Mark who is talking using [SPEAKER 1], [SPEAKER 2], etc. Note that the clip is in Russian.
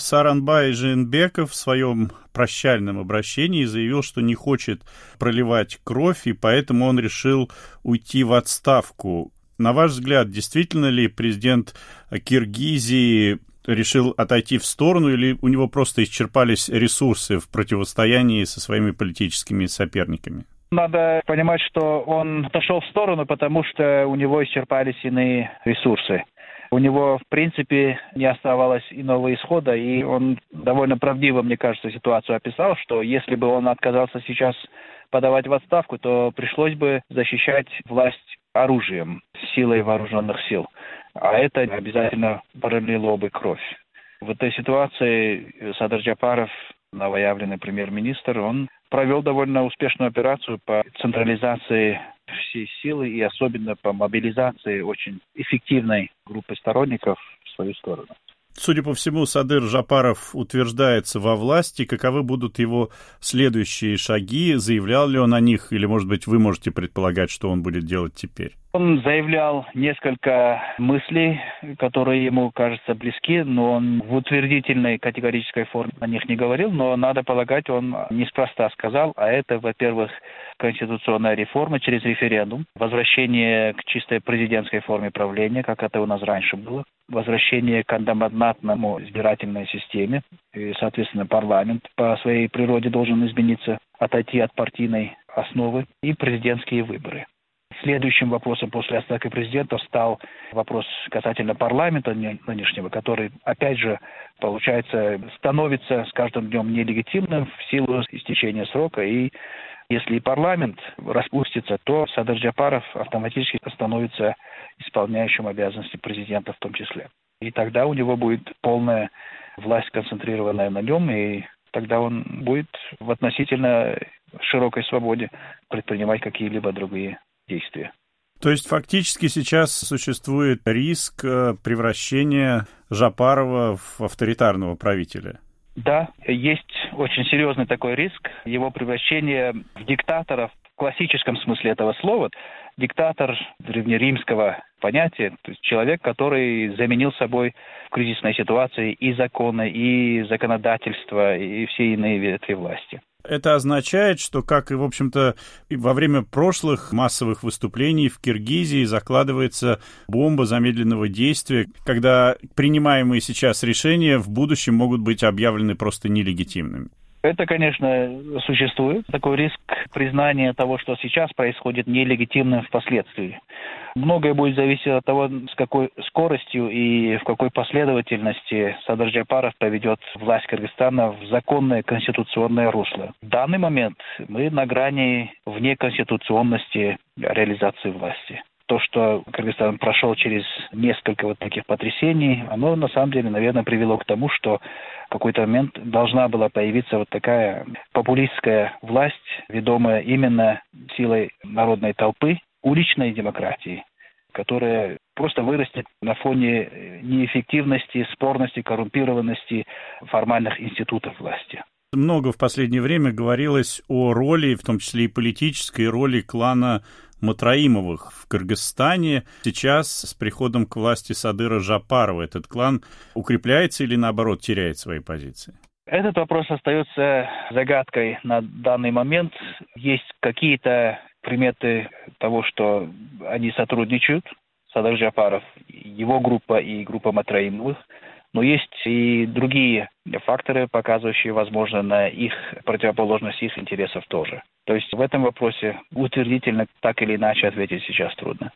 [SPEAKER 1] Саранбай Жинбеков в своем прощальном обращении заявил, что не хочет проливать кровь, и поэтому он решил уйти в отставку. На ваш взгляд, действительно ли президент Киргизии решил отойти в сторону, или у него просто исчерпались ресурсы в противостоянии со своими политическими соперниками?
[SPEAKER 2] Надо понимать, что он отошел в сторону, потому что у него исчерпались иные ресурсы. У него, в принципе, не оставалось иного исхода, и он довольно правдиво, мне кажется, ситуацию описал, что если бы он отказался сейчас подавать в отставку, то пришлось бы защищать власть оружием, силой вооруженных сил. А это обязательно пролило бы кровь. В этой ситуации Садар Джапаров, новоявленный премьер-министр, он провел довольно успешную операцию по централизации всей силы и особенно по мобилизации очень эффективной группы сторонников в свою сторону.
[SPEAKER 1] Судя по всему, Садыр Жапаров утверждается во власти. Каковы будут его следующие шаги? Заявлял ли он о них? Или, может быть, вы можете предполагать, что он будет делать теперь?
[SPEAKER 2] Он заявлял несколько мыслей, которые ему кажутся близки, но он в утвердительной категорической форме о них не говорил, но, надо полагать, он неспроста сказал, а это, во-первых, конституционная реформа через референдум, возвращение к чистой президентской форме правления, как это у нас раньше было, возвращение к одномандатному избирательной системе, и, соответственно, парламент по своей природе должен измениться, отойти от партийной основы и президентские выборы. Следующим вопросом после отставки президента стал вопрос касательно парламента нынешнего, который, опять же, получается, становится с каждым днем нелегитимным в силу истечения срока. И если и парламент распустится, то Садар Джапаров автоматически становится исполняющим обязанности президента в том числе. И тогда у него будет полная власть, концентрированная на нем, и тогда он будет в относительно широкой свободе предпринимать какие-либо другие действия.
[SPEAKER 1] То есть фактически сейчас существует риск э, превращения Жапарова в авторитарного правителя?
[SPEAKER 2] Да, есть очень серьезный такой риск его превращения в диктатора в классическом смысле этого слова. Диктатор древнеримского понятия, то есть человек, который заменил собой в кризисной ситуации и законы, и законодательство, и все иные ветви власти.
[SPEAKER 1] Это означает, что, как и, в общем-то, во время прошлых массовых выступлений в Киргизии закладывается бомба замедленного действия, когда принимаемые сейчас решения в будущем могут быть объявлены просто нелегитимными.
[SPEAKER 2] Это, конечно, существует. Такой риск признания того, что сейчас происходит, нелегитимным впоследствии. Многое будет зависеть от того, с какой скоростью и в какой последовательности Садар Джапаров поведет власть Кыргызстана в законное конституционное русло. В данный момент мы на грани вне конституционности реализации власти то, что Кыргызстан прошел через несколько вот таких потрясений, оно на самом деле, наверное, привело к тому, что в какой-то момент должна была появиться вот такая популистская власть, ведомая именно силой народной толпы, уличной демократии, которая просто вырастет на фоне неэффективности, спорности, коррумпированности формальных институтов власти.
[SPEAKER 1] Много в последнее время говорилось о роли, в том числе и политической роли клана Матраимовых в Кыргызстане. Сейчас с приходом к власти Садыра Жапарова этот клан укрепляется или наоборот теряет свои позиции?
[SPEAKER 2] Этот вопрос остается загадкой на данный момент. Есть какие-то приметы того, что они сотрудничают, Садар Джапаров, его группа и группа Матраимовых. Но есть и другие факторы, показывающие, возможно, на их противоположность их интересов тоже. То есть в этом вопросе утвердительно так или иначе ответить сейчас трудно.